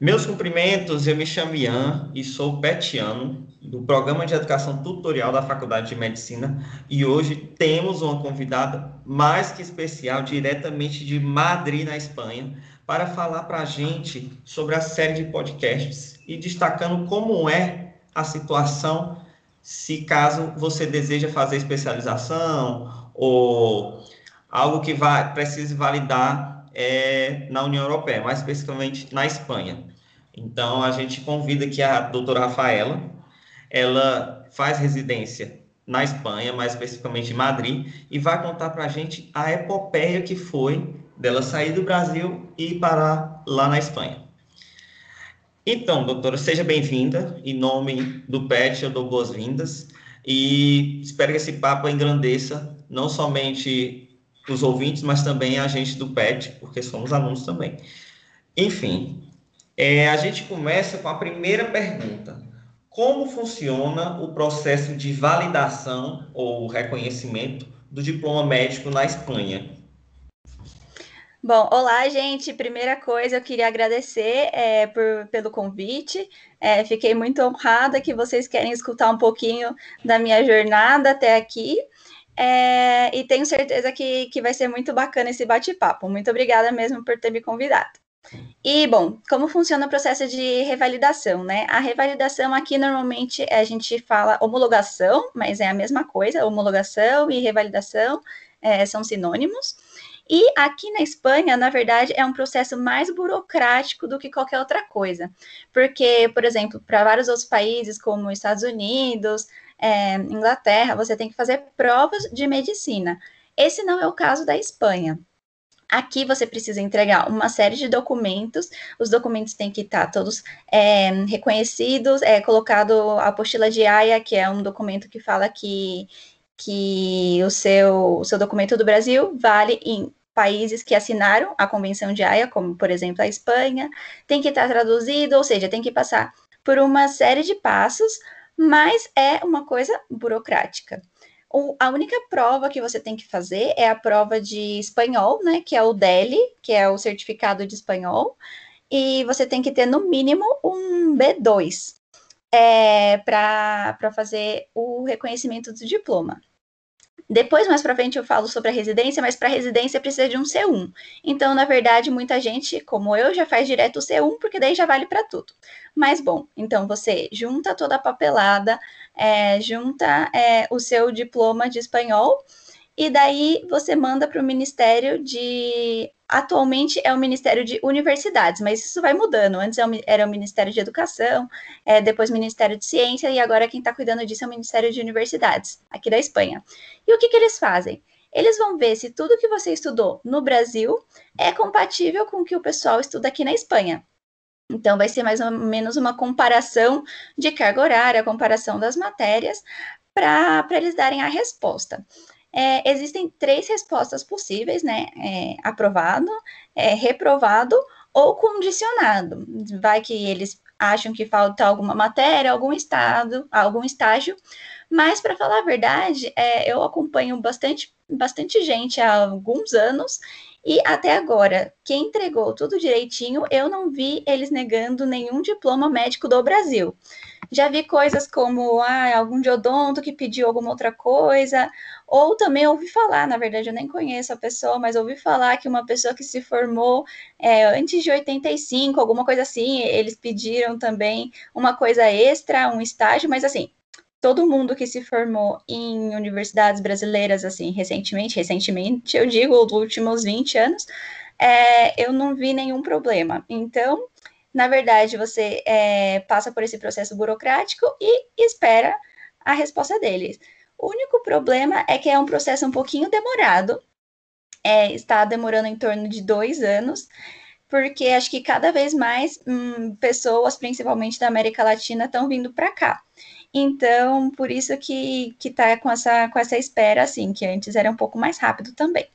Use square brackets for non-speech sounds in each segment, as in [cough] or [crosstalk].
Meus cumprimentos, eu me chamo Ian e sou petiano do Programa de Educação Tutorial da Faculdade de Medicina. E hoje temos uma convidada mais que especial, diretamente de Madrid, na Espanha, para falar para a gente sobre a série de podcasts e destacando como é a situação se caso você deseja fazer especialização ou algo que vai, precise validar é, na União Europeia, mais especificamente na Espanha. Então, a gente convida aqui a doutora Rafaela, ela faz residência na Espanha, mais especificamente em Madrid, e vai contar para a gente a epopeia que foi dela sair do Brasil e parar lá na Espanha. Então, doutora, seja bem-vinda. Em nome do PET, eu dou boas-vindas e espero que esse papo engrandeça não somente os ouvintes, mas também a gente do PET, porque somos alunos também. Enfim, é, a gente começa com a primeira pergunta. Como funciona o processo de validação ou reconhecimento do diploma médico na Espanha? Bom, olá, gente. Primeira coisa, eu queria agradecer é, por, pelo convite. É, fiquei muito honrada que vocês querem escutar um pouquinho da minha jornada até aqui. É, e tenho certeza que, que vai ser muito bacana esse bate-papo. Muito obrigada mesmo por ter me convidado. E, bom, como funciona o processo de revalidação, né? A revalidação aqui normalmente a gente fala homologação, mas é a mesma coisa, homologação e revalidação é, são sinônimos. E aqui na Espanha, na verdade, é um processo mais burocrático do que qualquer outra coisa. Porque, por exemplo, para vários outros países, como Estados Unidos, é, Inglaterra, você tem que fazer provas de medicina. Esse não é o caso da Espanha. Aqui você precisa entregar uma série de documentos, os documentos têm que estar todos é, reconhecidos, é colocado a apostila de AIA, que é um documento que fala que, que o, seu, o seu documento do Brasil vale em países que assinaram a Convenção de Haia, como por exemplo a Espanha, tem que estar traduzido, ou seja, tem que passar por uma série de passos mas é uma coisa burocrática. O, a única prova que você tem que fazer é a prova de espanhol, né? Que é o DELI, que é o certificado de espanhol, e você tem que ter no mínimo um B2 é, para fazer o reconhecimento do diploma. Depois, mais para frente, eu falo sobre a residência, mas para residência precisa de um C1. Então, na verdade, muita gente, como eu, já faz direto o C1, porque daí já vale para tudo. Mas, bom, então você junta toda a papelada, é, junta é, o seu diploma de espanhol, e daí você manda para o Ministério de Atualmente é o Ministério de Universidades, mas isso vai mudando. Antes é era o Ministério de Educação, é, depois Ministério de Ciência, e agora quem está cuidando disso é o Ministério de Universidades, aqui da Espanha. E o que, que eles fazem? Eles vão ver se tudo que você estudou no Brasil é compatível com o que o pessoal estuda aqui na Espanha. Então, vai ser mais ou menos uma comparação de carga horária, comparação das matérias, para eles darem a resposta é, existem três respostas possíveis, né? É, aprovado, é, reprovado ou condicionado. Vai que eles acham que falta alguma matéria, algum estado, algum estágio. Mas, para falar a verdade, é, eu acompanho bastante, bastante gente há alguns anos e até agora, quem entregou tudo direitinho, eu não vi eles negando nenhum diploma médico do Brasil. Já vi coisas como ah, algum de odonto que pediu alguma outra coisa, ou também ouvi falar, na verdade eu nem conheço a pessoa, mas ouvi falar que uma pessoa que se formou é, antes de 85, alguma coisa assim, eles pediram também uma coisa extra, um estágio, mas assim, todo mundo que se formou em universidades brasileiras, assim, recentemente, recentemente, eu digo, últimos 20 anos, é, eu não vi nenhum problema. Então, na verdade, você é, passa por esse processo burocrático e espera a resposta deles. O único problema é que é um processo um pouquinho demorado, é, está demorando em torno de dois anos, porque acho que cada vez mais hum, pessoas, principalmente da América Latina, estão vindo para cá. Então, por isso que, que tá com essa, com essa espera, assim, que antes era um pouco mais rápido também.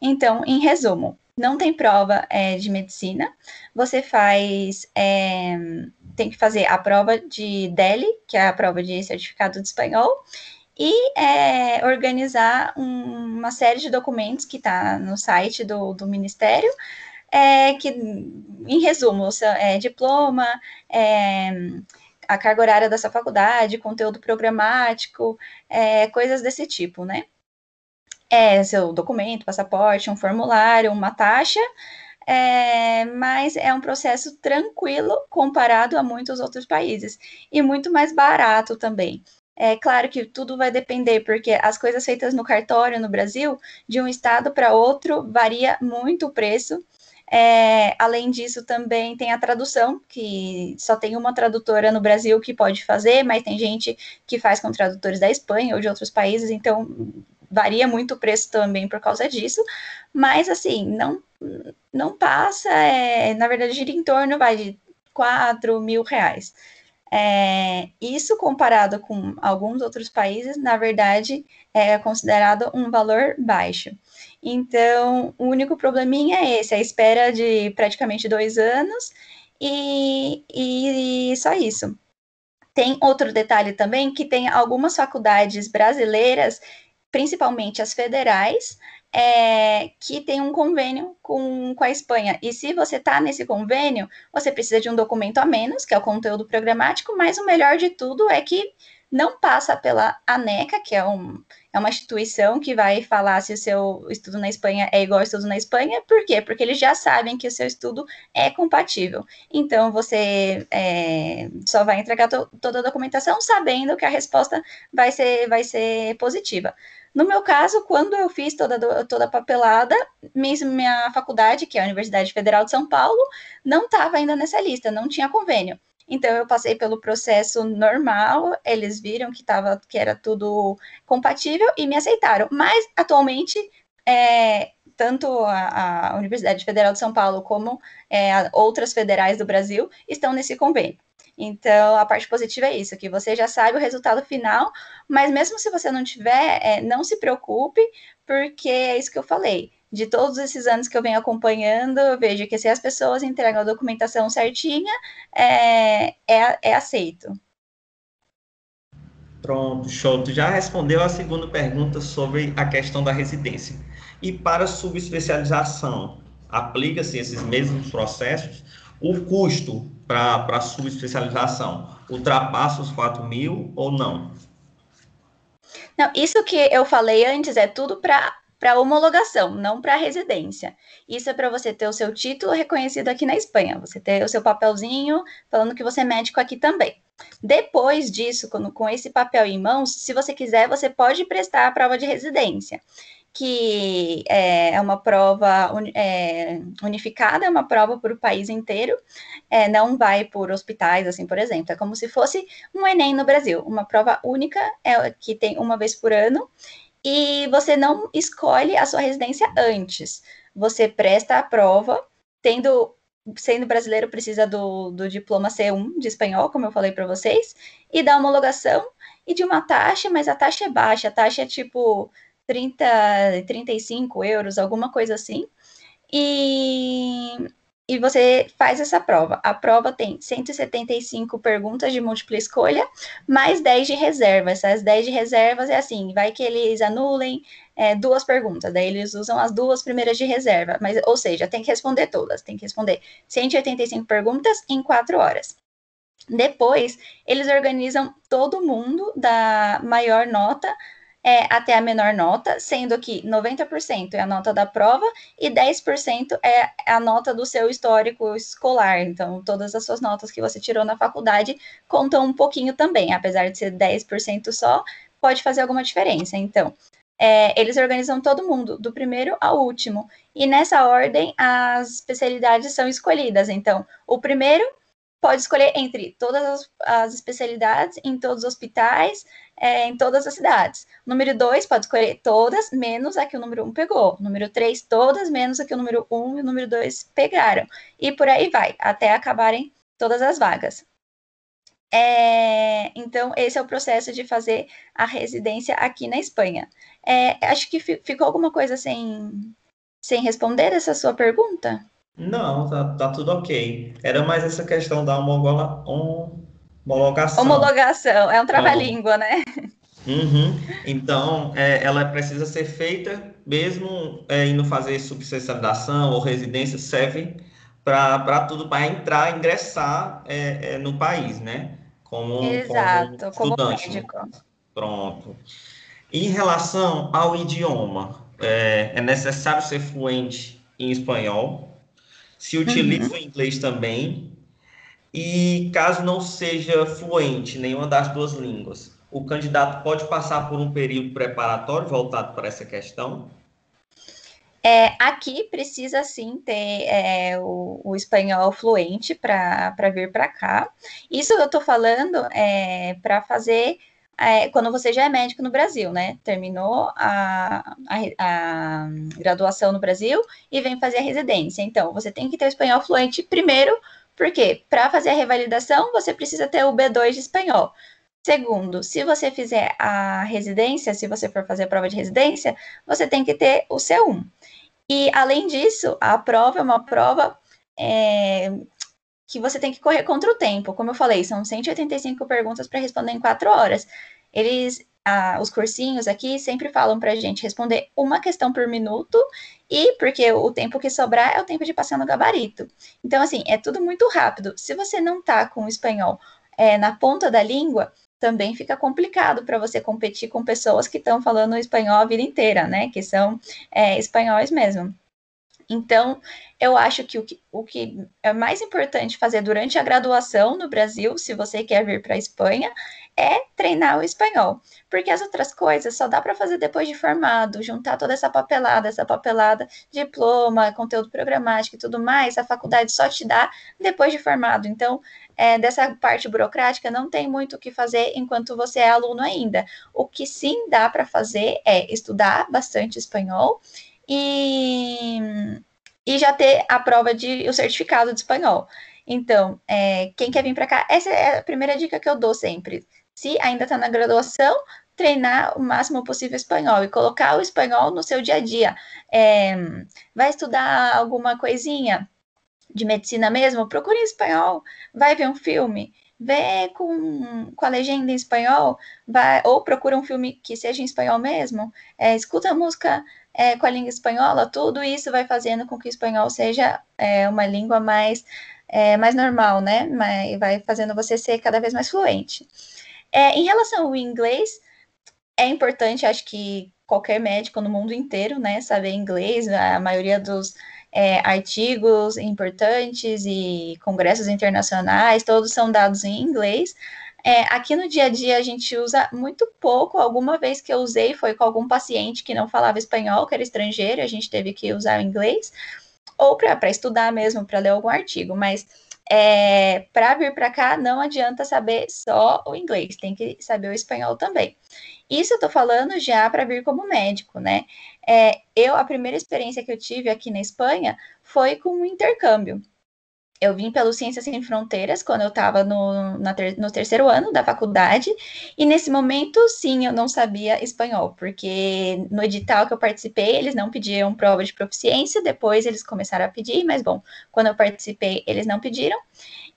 Então, em resumo, não tem prova é, de medicina, você faz. É, tem que fazer a prova de DELI, que é a prova de certificado de espanhol, e é, organizar um, uma série de documentos que está no site do, do Ministério é, que, em resumo, é, diploma, é, a carga horária dessa faculdade, conteúdo programático, é, coisas desse tipo, né? É seu documento, passaporte, um formulário, uma taxa, é, mas é um processo tranquilo comparado a muitos outros países e muito mais barato também. É claro que tudo vai depender, porque as coisas feitas no cartório no Brasil, de um estado para outro, varia muito o preço. É, além disso, também tem a tradução, que só tem uma tradutora no Brasil que pode fazer, mas tem gente que faz com tradutores da Espanha ou de outros países, então varia muito o preço também por causa disso. Mas, assim, não, não passa, é, na verdade, gira em torno vai, de 4 mil reais. É, isso comparado com alguns outros países, na verdade, é considerado um valor baixo. Então, o único probleminha é esse, a espera de praticamente dois anos e, e só isso. Tem outro detalhe também, que tem algumas faculdades brasileiras, principalmente as federais, é, que tem um convênio com, com a Espanha. E se você está nesse convênio, você precisa de um documento a menos, que é o conteúdo programático, mas o melhor de tudo é que não passa pela ANECA, que é, um, é uma instituição que vai falar se o seu estudo na Espanha é igual ao estudo na Espanha. Por quê? Porque eles já sabem que o seu estudo é compatível. Então, você é, só vai entregar to, toda a documentação sabendo que a resposta vai ser, vai ser positiva. No meu caso, quando eu fiz toda, toda a papelada, minha faculdade, que é a Universidade Federal de São Paulo, não estava ainda nessa lista, não tinha convênio. Então eu passei pelo processo normal, eles viram que tava, que era tudo compatível e me aceitaram. Mas atualmente é, tanto a, a, Universidade Federal de São Paulo como é, outras federais do Brasil estão nesse convênio. Então, a parte positiva é isso, que você já sabe o resultado final, mas mesmo se você não tiver, é, não se preocupe, porque é isso que eu falei de todos esses anos que eu venho acompanhando, eu vejo que se as pessoas entregam a documentação certinha, é, é, é aceito. Pronto, show. Tu já respondeu a segunda pergunta sobre a questão da residência. E para subespecialização, aplica-se esses mesmos processos? O custo para a subespecialização ultrapassa os 4 mil ou não? Não, isso que eu falei antes é tudo para para homologação, não para residência. Isso é para você ter o seu título reconhecido aqui na Espanha, você ter o seu papelzinho falando que você é médico aqui também. Depois disso, quando, com esse papel em mãos, se você quiser, você pode prestar a prova de residência, que é, é uma prova é, unificada, é uma prova para o país inteiro, é, não vai por hospitais, assim, por exemplo. É como se fosse um Enem no Brasil, uma prova única, é, que tem uma vez por ano, e você não escolhe a sua residência antes. Você presta a prova, tendo sendo brasileiro precisa do, do diploma C1 de espanhol, como eu falei para vocês, e da homologação e de uma taxa, mas a taxa é baixa, a taxa é tipo 30, 35 euros, alguma coisa assim. E e você faz essa prova. A prova tem 175 perguntas de múltipla escolha, mais 10 de reserva. Essas 10 de reservas é assim, vai que eles anulem é, duas perguntas, daí eles usam as duas primeiras de reserva, mas, ou seja, tem que responder todas, tem que responder 185 perguntas em 4 horas. Depois, eles organizam todo mundo da maior nota é, até a menor nota, sendo que 90% é a nota da prova e 10% é a nota do seu histórico escolar. Então, todas as suas notas que você tirou na faculdade contam um pouquinho também, apesar de ser 10% só, pode fazer alguma diferença. Então, é, eles organizam todo mundo, do primeiro ao último. E nessa ordem, as especialidades são escolhidas. Então, o primeiro pode escolher entre todas as, as especialidades em todos os hospitais, é, em todas as cidades. Número 2 pode escolher todas, menos a que o número 1 um pegou. Número 3, todas, menos a que o número 1 um e o número 2 pegaram. E por aí vai, até acabarem todas as vagas. É, então, esse é o processo de fazer a residência aqui na Espanha. É, acho que ficou alguma coisa sem, sem responder essa sua pergunta? Não, tá, tá tudo ok. Era mais essa questão da homologação. Homologação, é um trava-língua, né? Uhum. Então, é, ela precisa ser feita, mesmo é, indo fazer subespecialização ou residência, serve para tudo, para entrar, ingressar é, é, no país, né? Como, Exato, como, como médico. Pronto. Em relação ao idioma, é, é necessário ser fluente em espanhol, se utiliza uhum. o inglês também, e caso não seja fluente nenhuma das duas línguas, o candidato pode passar por um período preparatório voltado para essa questão? É, aqui precisa sim ter é, o, o, espanhol fluente para vir para cá. Isso eu estou falando é, para fazer é, quando você já é médico no Brasil, né? Terminou a, a, a, graduação no Brasil e vem fazer a residência. Então, você tem que ter o espanhol fluente primeiro, porque para fazer a revalidação você precisa ter o B2 de espanhol. Segundo, se você fizer a residência, se você for fazer a prova de residência, você tem que ter o C1. E, além disso, a prova é uma prova é, que você tem que correr contra o tempo. Como eu falei, são 185 perguntas para responder em quatro horas. Eles, ah, os cursinhos aqui sempre falam para a gente responder uma questão por minuto e porque o tempo que sobrar é o tempo de passar no gabarito. Então, assim, é tudo muito rápido. Se você não está com o espanhol é, na ponta da língua, também fica complicado para você competir com pessoas que estão falando espanhol a vida inteira, né? Que são é, espanhóis mesmo. Então, eu acho que o, que o que é mais importante fazer durante a graduação no Brasil, se você quer vir para a Espanha, é treinar o espanhol. Porque as outras coisas só dá para fazer depois de formado, juntar toda essa papelada, essa papelada, diploma, conteúdo programático e tudo mais, a faculdade só te dá depois de formado. Então, é, dessa parte burocrática não tem muito o que fazer enquanto você é aluno ainda. O que sim dá para fazer é estudar bastante espanhol e, e já ter a prova de o certificado de espanhol. Então, é, quem quer vir para cá, essa é a primeira dica que eu dou sempre. Se ainda está na graduação, treinar o máximo possível espanhol e colocar o espanhol no seu dia a dia. É, vai estudar alguma coisinha de medicina mesmo? Procure em espanhol, vai ver um filme, vê com, com a legenda em espanhol, vai, ou procura um filme que seja em espanhol mesmo, é, escuta a música é, com a língua espanhola, tudo isso vai fazendo com que o espanhol seja é, uma língua mais, é, mais normal, né? Mas vai fazendo você ser cada vez mais fluente. É, em relação ao inglês, é importante, acho que qualquer médico no mundo inteiro, né, saber inglês, a maioria dos é, artigos importantes e congressos internacionais, todos são dados em inglês. É, aqui no dia a dia a gente usa muito pouco. Alguma vez que eu usei foi com algum paciente que não falava espanhol, que era estrangeiro, a gente teve que usar o inglês, ou para estudar mesmo, para ler algum artigo. Mas é, para vir para cá não adianta saber só o inglês, tem que saber o espanhol também. Isso eu tô falando já para vir como médico, né? É, eu, a primeira experiência que eu tive aqui na Espanha foi com um intercâmbio eu vim pelo Ciências Sem Fronteiras quando eu estava no, ter, no terceiro ano da faculdade, e nesse momento, sim, eu não sabia espanhol, porque no edital que eu participei, eles não pediam prova de proficiência, depois eles começaram a pedir, mas bom, quando eu participei, eles não pediram.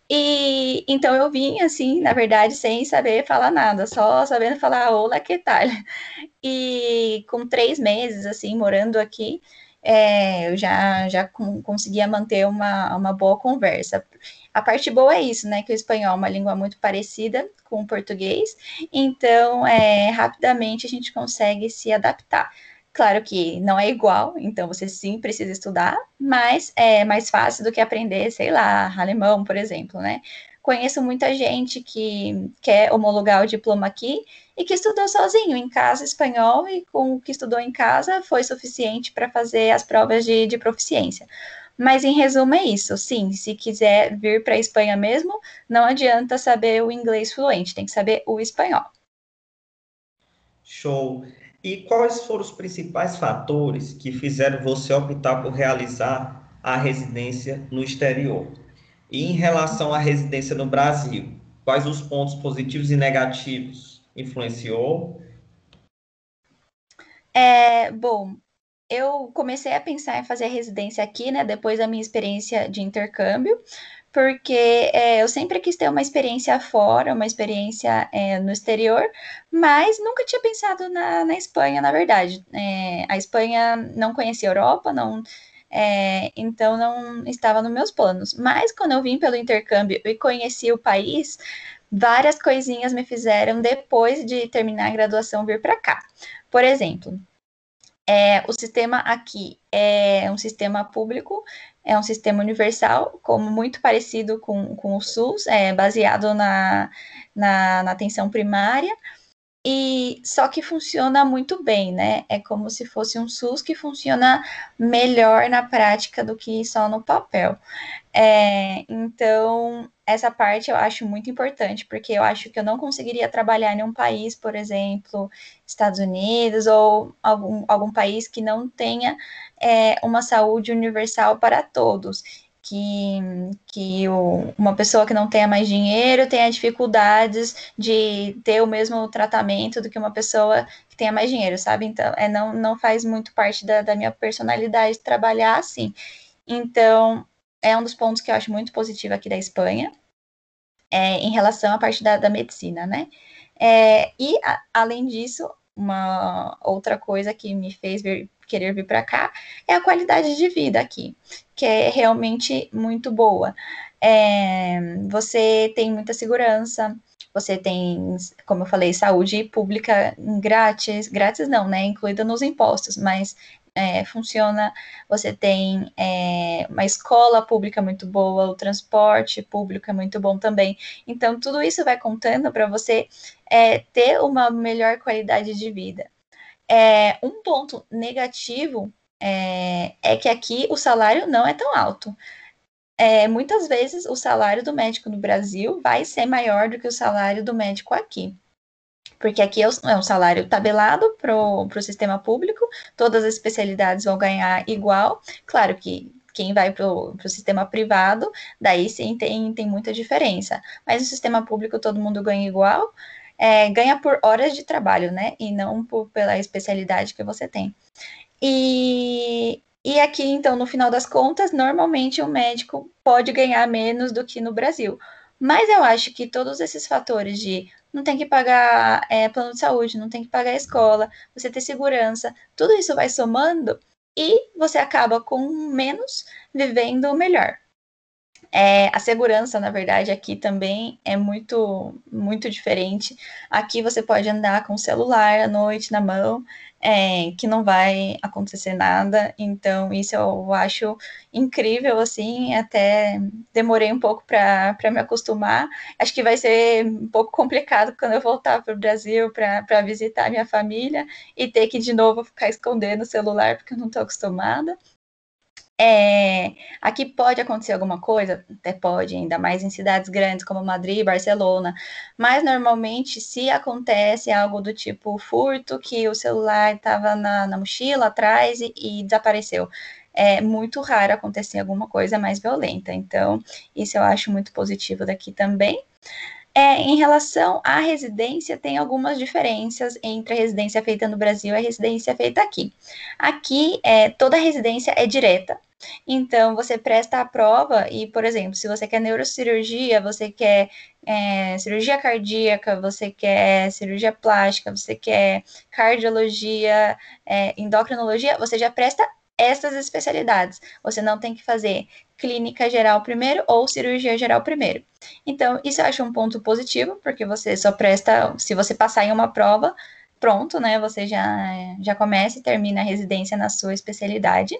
E então eu vim assim, na verdade, sem saber falar nada, só sabendo falar olá, que tal? [laughs] E com três meses, assim, morando aqui, é, eu já, já conseguia manter uma, uma boa conversa. A parte boa é isso, né? Que o espanhol é uma língua muito parecida com o português, então é, rapidamente a gente consegue se adaptar. Claro que não é igual, então você sim precisa estudar, mas é mais fácil do que aprender, sei lá, alemão, por exemplo, né? Conheço muita gente que quer homologar o diploma aqui e que estudou sozinho em casa espanhol e com o que estudou em casa foi suficiente para fazer as provas de, de proficiência. Mas em resumo é isso. Sim, se quiser vir para a Espanha mesmo, não adianta saber o inglês fluente, tem que saber o espanhol. Show. E quais foram os principais fatores que fizeram você optar por realizar a residência no exterior? E em relação à residência no Brasil, quais os pontos positivos e negativos influenciou? É, bom, eu comecei a pensar em fazer residência aqui, né, depois da minha experiência de intercâmbio, porque é, eu sempre quis ter uma experiência fora, uma experiência é, no exterior, mas nunca tinha pensado na, na Espanha, na verdade. É, a Espanha não conhecia a Europa, não, é, então não estava nos meus planos. Mas quando eu vim pelo intercâmbio e conheci o país, várias coisinhas me fizeram, depois de terminar a graduação, vir para cá. Por exemplo, é, o sistema aqui é um sistema público, é um sistema universal, como muito parecido com, com o SUS, é baseado na, na, na atenção primária, e só que funciona muito bem, né? É como se fosse um SUS que funciona melhor na prática do que só no papel. É, então, essa parte eu acho muito importante, porque eu acho que eu não conseguiria trabalhar em um país, por exemplo, Estados Unidos, ou algum, algum país que não tenha é, uma saúde universal para todos que, que o, uma pessoa que não tenha mais dinheiro tenha dificuldades de ter o mesmo tratamento do que uma pessoa que tenha mais dinheiro, sabe? Então, é, não, não faz muito parte da, da minha personalidade trabalhar assim. Então, é um dos pontos que eu acho muito positivo aqui da Espanha, é, em relação à parte da, da medicina, né? É, e, a, além disso, uma outra coisa que me fez vir, querer vir para cá é a qualidade de vida aqui, que é realmente muito boa. É, você tem muita segurança, você tem, como eu falei, saúde pública grátis, grátis não, né? Incluída nos impostos, mas é, funciona. Você tem é, uma escola pública muito boa, o transporte público é muito bom também. Então, tudo isso vai contando para você é, ter uma melhor qualidade de vida. É, um ponto negativo é, é, que aqui o salário não é tão alto. É, muitas vezes o salário do médico no Brasil vai ser maior do que o salário do médico aqui. Porque aqui é, é um salário tabelado para o sistema público, todas as especialidades vão ganhar igual. Claro que quem vai para o sistema privado, daí sim tem, tem muita diferença. Mas no sistema público todo mundo ganha igual é, ganha por horas de trabalho, né? E não por, pela especialidade que você tem. E, e aqui, então, no final das contas, normalmente o médico pode ganhar menos do que no Brasil. Mas eu acho que todos esses fatores de não tem que pagar é, plano de saúde, não tem que pagar escola, você ter segurança, tudo isso vai somando e você acaba com menos vivendo melhor. É, a segurança, na verdade, aqui também é muito, muito diferente. Aqui você pode andar com o celular à noite na mão, é, que não vai acontecer nada. Então, isso eu acho incrível, assim, até demorei um pouco para me acostumar. Acho que vai ser um pouco complicado quando eu voltar para o Brasil para visitar minha família e ter que de novo ficar escondendo o celular porque eu não estou acostumada. É, aqui pode acontecer alguma coisa, até pode, ainda mais em cidades grandes como Madrid Barcelona, mas normalmente se acontece algo do tipo furto, que o celular estava na, na, mochila atrás e, e desapareceu. É muito raro acontecer alguma coisa mais violenta, então isso eu acho muito positivo daqui também. É, em relação à residência, tem algumas diferenças entre a residência feita no Brasil e a residência feita aqui. Aqui, é, toda residência é direta, então, você presta a prova e, por exemplo, se você quer neurocirurgia, você quer é, cirurgia cardíaca, você quer cirurgia plástica, você quer cardiologia, é, endocrinologia, você já presta essas especialidades. Você não tem que fazer clínica geral primeiro ou cirurgia geral primeiro. Então, isso eu acho um ponto positivo, porque você só presta, se você passar em uma prova, pronto, né? Você já, já começa e termina a residência na sua especialidade.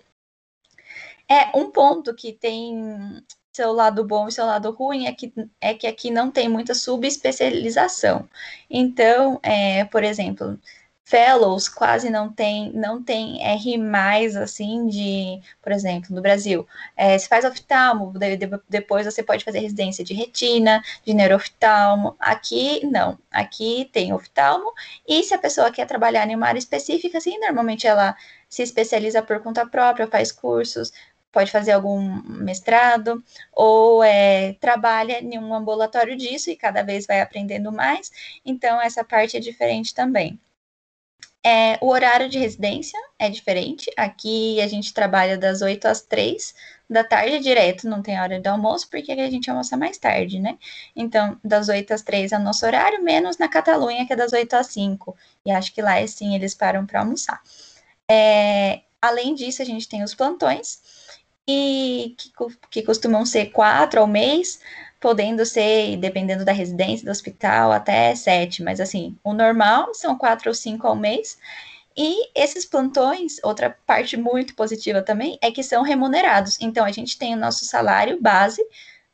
É, um ponto que tem seu lado bom e seu lado ruim é que, é que aqui não tem muita subespecialização. Então, é, por exemplo, fellows quase não tem, não tem R mais assim de, por exemplo, no Brasil, é, se faz oftalmo, depois você pode fazer residência de retina, de neurooftalmo. Aqui não, aqui tem oftalmo e se a pessoa quer trabalhar em uma área específica, assim, normalmente ela se especializa por conta própria, faz cursos, pode fazer algum mestrado, ou é, trabalha em um ambulatório disso e cada vez vai aprendendo mais, então essa parte é diferente também. É, o horário de residência é diferente. Aqui a gente trabalha das 8 às 3 da tarde direto, não tem hora de almoço, porque a gente almoça mais tarde, né? Então, das 8 às 3 é o nosso horário, menos na Catalunha, que é das 8 às 5. E acho que lá, é sim, eles param para almoçar. É, além disso, a gente tem os plantões, que, que costumam ser quatro ao mês, podendo ser, dependendo da residência do hospital, até sete, mas assim, o normal são quatro ou cinco ao mês. E esses plantões, outra parte muito positiva também, é que são remunerados. Então, a gente tem o nosso salário base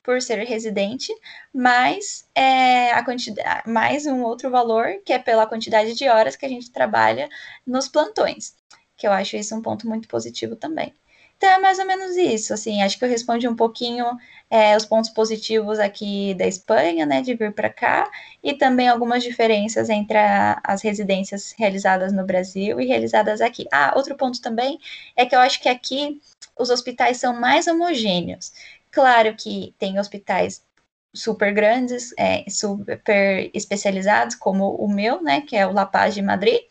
por ser residente, mais, é, a quantidade, mais um outro valor, que é pela quantidade de horas que a gente trabalha nos plantões, que eu acho isso um ponto muito positivo também. Então é mais ou menos isso, assim, acho que eu respondi um pouquinho é, os pontos positivos aqui da Espanha, né, de vir para cá, e também algumas diferenças entre a, as residências realizadas no Brasil e realizadas aqui. Ah, outro ponto também é que eu acho que aqui os hospitais são mais homogêneos. Claro que tem hospitais super grandes, é, super especializados, como o meu, né, que é o La Paz de Madrid,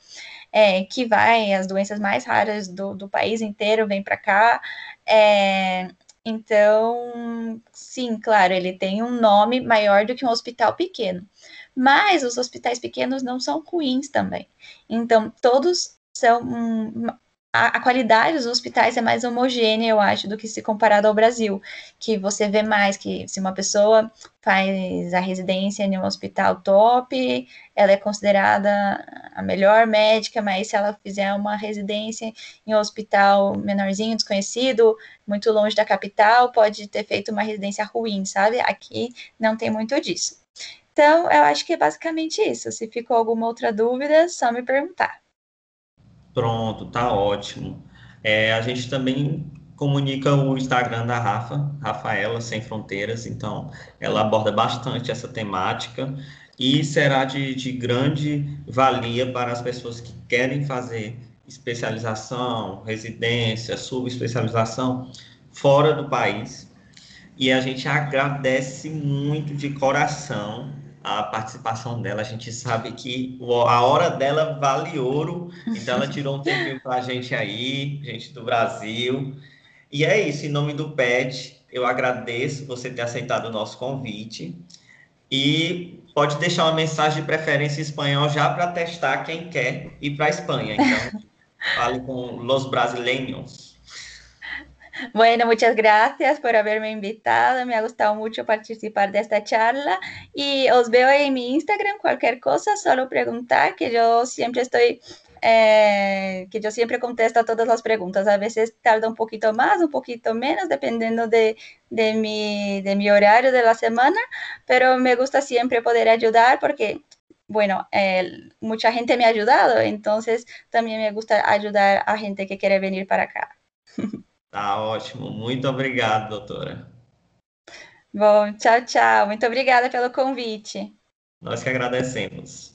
é, que vai, as doenças mais raras do, do país inteiro vêm para cá. É, então, sim, claro, ele tem um nome maior do que um hospital pequeno. Mas os hospitais pequenos não são ruins também. Então, todos são a, a, qualidade dos hospitais é mais homogênea, eu acho, do que se comparado ao Brasil, que você vê mais que se uma pessoa faz a residência em um hospital top, ela é considerada a melhor médica, mas se ela fizer uma residência em um hospital menorzinho, desconhecido, muito longe da capital, pode ter feito uma residência ruim, sabe? Aqui não tem muito disso. Então, eu acho que é basicamente isso. Se ficou alguma outra dúvida, só me perguntar. Pronto, tá ótimo. É, a gente também comunica o Instagram da Rafa, Rafaela Sem Fronteiras, então ela aborda bastante essa temática e será de, de grande valia para as pessoas que querem fazer especialização, residência, subespecialização fora do país. E a gente agradece muito de coração a participação dela. A gente sabe que a hora dela vale ouro, então ela tirou um tempinho para a gente aí, gente do Brasil. E é isso, em nome do PET, eu agradeço você ter aceitado o nosso convite. E pode deixar uma mensagem de preferência em espanhol já para testar quem quer ir para a Espanha. Então, fale com os brasileiros. Bueno, muchas gracias por haberme invitado. Me ha gustado mucho participar de esta charla y os veo en mi Instagram. Cualquier cosa, solo preguntar, que yo siempre estoy, eh, que yo siempre contesto a todas las preguntas. A veces tarda un poquito más, un poquito menos, dependiendo de, de, mi, de mi horario de la semana, pero me gusta siempre poder ayudar porque bueno, mucha gente me ha ayudado, entonces también me gusta ayudar a gente que quiere venir para acá. [laughs] Tá ótimo. Muito obrigado, doutora. Bom, tchau, tchau. Muito obrigada pelo convite. Nós que agradecemos.